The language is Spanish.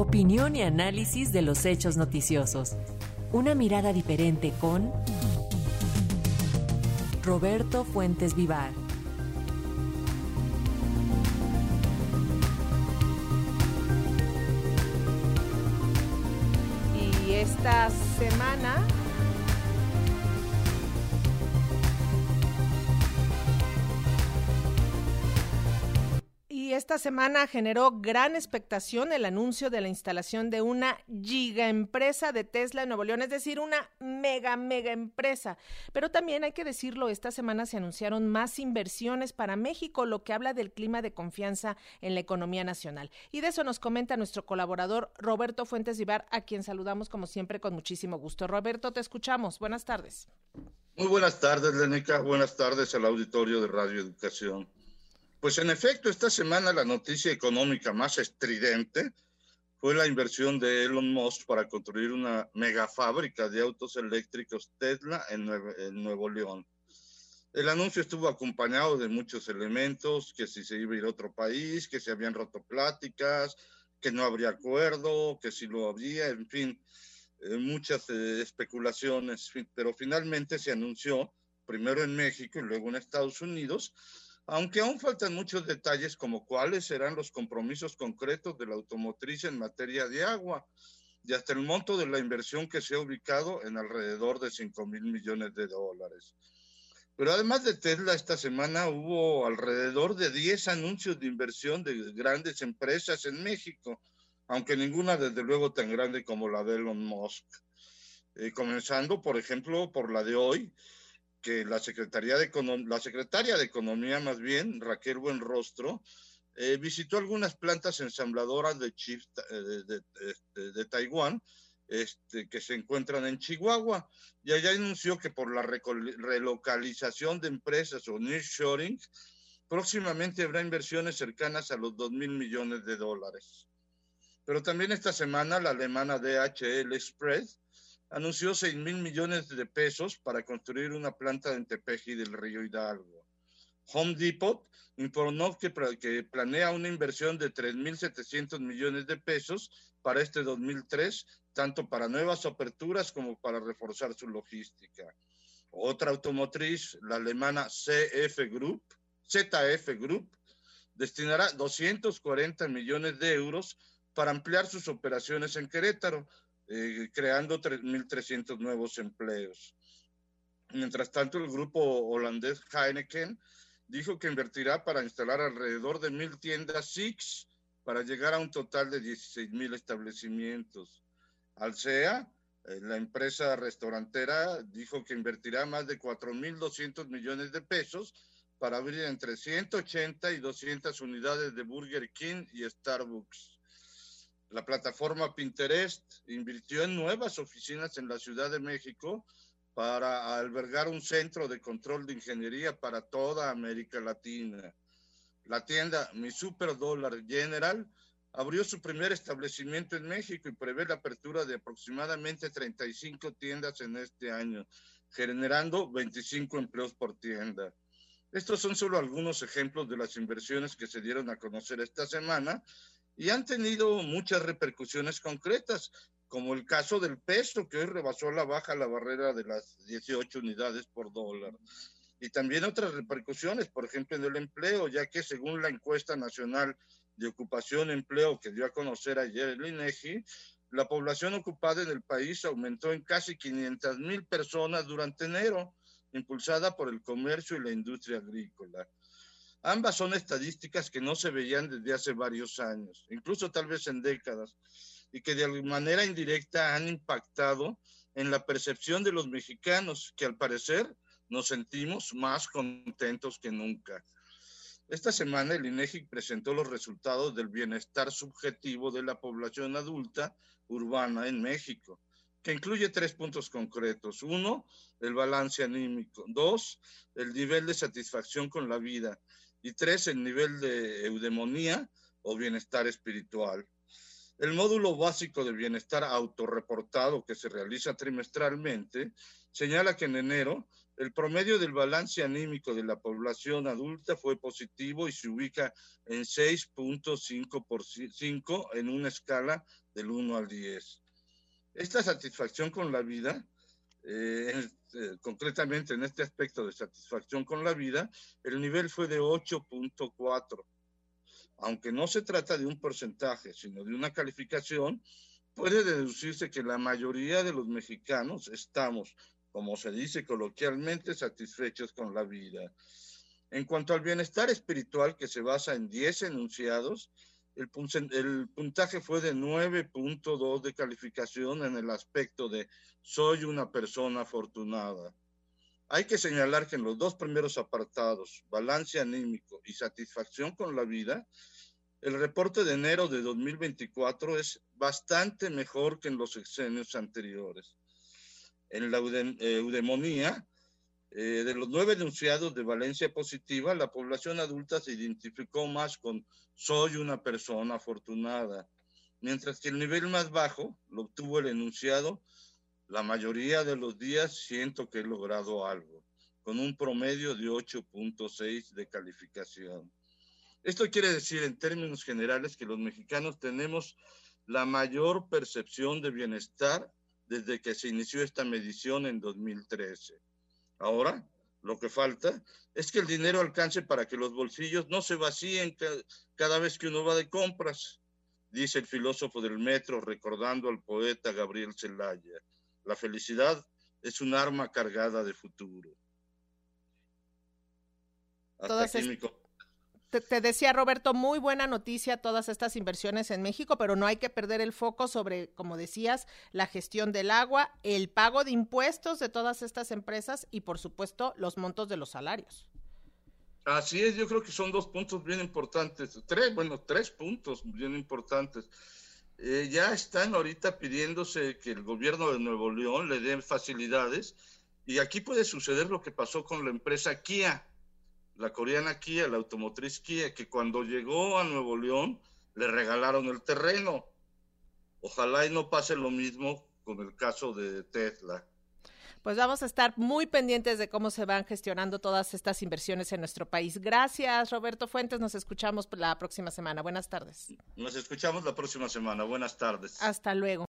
Opinión y análisis de los hechos noticiosos. Una mirada diferente con Roberto Fuentes Vivar. Y esta semana esta semana generó gran expectación el anuncio de la instalación de una gigaempresa de Tesla en Nuevo León, es decir, una mega, mega empresa. Pero también hay que decirlo, esta semana se anunciaron más inversiones para México, lo que habla del clima de confianza en la economía nacional. Y de eso nos comenta nuestro colaborador Roberto Fuentes Ibar, a quien saludamos como siempre con muchísimo gusto. Roberto, te escuchamos. Buenas tardes. Muy buenas tardes, Lenica. Buenas tardes al auditorio de Radio Educación. Pues en efecto, esta semana la noticia económica más estridente fue la inversión de Elon Musk para construir una mega fábrica de autos eléctricos Tesla en, Nuevo León. El anuncio estuvo acompañado de muchos elementos, que si se iba a ir a otro país, que se habían roto pláticas, que no habría acuerdo, que si lo habría, en fin, eh, muchas eh, especulaciones, pero finalmente se anunció, primero en México y luego en Estados Unidos, aunque aún faltan muchos detalles como cuáles serán los compromisos concretos de la automotriz en materia de agua y hasta el monto de la inversión que se ha ubicado en alrededor de 5 mil millones de dólares. Pero además de Tesla, esta semana hubo alrededor de 10 anuncios de inversión de grandes empresas en México, aunque ninguna desde luego tan grande como la de Elon Musk. Eh, comenzando, por ejemplo, por la de hoy, que la, Secretaría de la secretaria de Economía, más bien, Raquel Buenrostro, eh, visitó algunas plantas ensambladoras de chips eh, de, Taiwán este, que se encuentran en Chihuahua y allá anunció que por la relocalización de empresas o nearshoring, próximamente habrá inversiones cercanas a los 2 mil millones de dólares. Pero también esta semana la alemana DHL Express anunció 6 mil millones de pesos para construir una planta en Tepeji del Río Hidalgo. Home Depot informó que, planea una inversión de 3.700 millones de pesos para este 2003, tanto para nuevas aperturas como para reforzar su logística. Otra automotriz, la alemana CF Group, ZF Group, destinará 240 millones de euros para ampliar sus operaciones en Querétaro, eh, creando 3.300 nuevos empleos. Mientras tanto, el grupo holandés Heineken dijo que invertirá para instalar alrededor de mil tiendas Six para llegar a un total de 16.000 establecimientos. Alsea, eh, la empresa restaurantera, dijo que invertirá más de 4.200 millones de pesos para abrir entre 180 y 200 unidades de Burger King y Starbucks. La plataforma Pinterest invirtió en nuevas oficinas en la Ciudad de México para albergar un centro de control de ingeniería para toda América Latina. La tienda Mi Super Dollar General abrió su primer establecimiento en México y prevé la apertura de aproximadamente 35 tiendas en este año, generando 25 empleos por tienda. Estos son solo algunos ejemplos de las inversiones que se dieron a conocer esta semana y han tenido muchas repercusiones concretas, como el caso del peso, que hoy rebasó la baja la barrera de las 18 unidades por dólar. Y también otras repercusiones, por ejemplo, en el empleo, ya que según la encuesta nacional de ocupación empleo que dio a conocer ayer el INEGI, la población ocupada en el país aumentó en casi 500 mil personas durante enero, impulsada por el comercio y la industria agrícola. Ambas son estadísticas que no se veían desde hace varios años, incluso tal vez en décadas, y que de manera indirecta han impactado en la percepción de los mexicanos, que al parecer nos sentimos más contentos que nunca. Esta semana el INEGI presentó los resultados del bienestar subjetivo de la población adulta urbana en México, que incluye tres puntos concretos. Uno, el balance anímico. Dos, el nivel de satisfacción con la vida y tres, el nivel de eudemonía o bienestar espiritual. El módulo básico de bienestar autorreportado que se realiza trimestralmente señala que en enero el promedio del balance anímico de la población adulta fue positivo y se ubica en 6.5 por 5 en una escala del 1 al 10. Esta satisfacción con la vida, eh, eh, concretamente en este aspecto de satisfacción con la vida, el nivel fue de 8.4. Aunque no se trata de un porcentaje, sino de una calificación, puede deducirse que la mayoría de los mexicanos estamos como se dice coloquialmente, satisfechos con la vida. En cuanto al bienestar espiritual, que se basa en 10 enunciados, el, el puntaje fue de 9.2 de calificación en el aspecto de soy una persona afortunada. Hay que señalar que en los dos primeros apartados, balance anímico y satisfacción con la vida, el reporte de enero de 2024 es bastante mejor que en los sexenios anteriores en la eh, eudemonía, eh, de los nueve denunciados de valencia positiva, la población adulta se identificó más con soy una persona afortunada, mientras que el nivel más bajo lo obtuvo el enunciado, la mayoría de los días siento que he logrado algo, con un promedio de 8.6 de calificación. Esto quiere decir en términos generales que los mexicanos tenemos la mayor percepción de bienestar desde que se inició esta medición en 2013. Ahora, lo que falta es que el dinero alcance para que los bolsillos no se vacíen cada vez que uno va de compras, dice el filósofo del metro recordando al poeta Gabriel Zelaya. La felicidad es un arma cargada de futuro. Hasta aquí mi te, decía Roberto, muy buena noticia todas estas inversiones en México, pero no hay que perder el foco sobre, como decías, la gestión del agua, el pago de impuestos de todas estas empresas y, por supuesto, los montos de los salarios. Así es, yo creo que son dos puntos bien importantes, tres, bueno, tres puntos bien importantes. Eh, ya están ahorita pidiéndose que el gobierno de Nuevo León le dé facilidades y aquí puede suceder lo que pasó con la empresa Kia la coreana Kia, la automotriz Kia, que cuando llegó a Nuevo León le regalaron el terreno. Ojalá y no pase lo mismo con el caso de Tesla. Pues vamos a estar muy pendientes de cómo se van gestionando todas estas inversiones en nuestro país. Gracias, Roberto Fuentes. Nos escuchamos la próxima semana. Buenas tardes. Nos escuchamos la próxima semana. Buenas tardes. Hasta luego.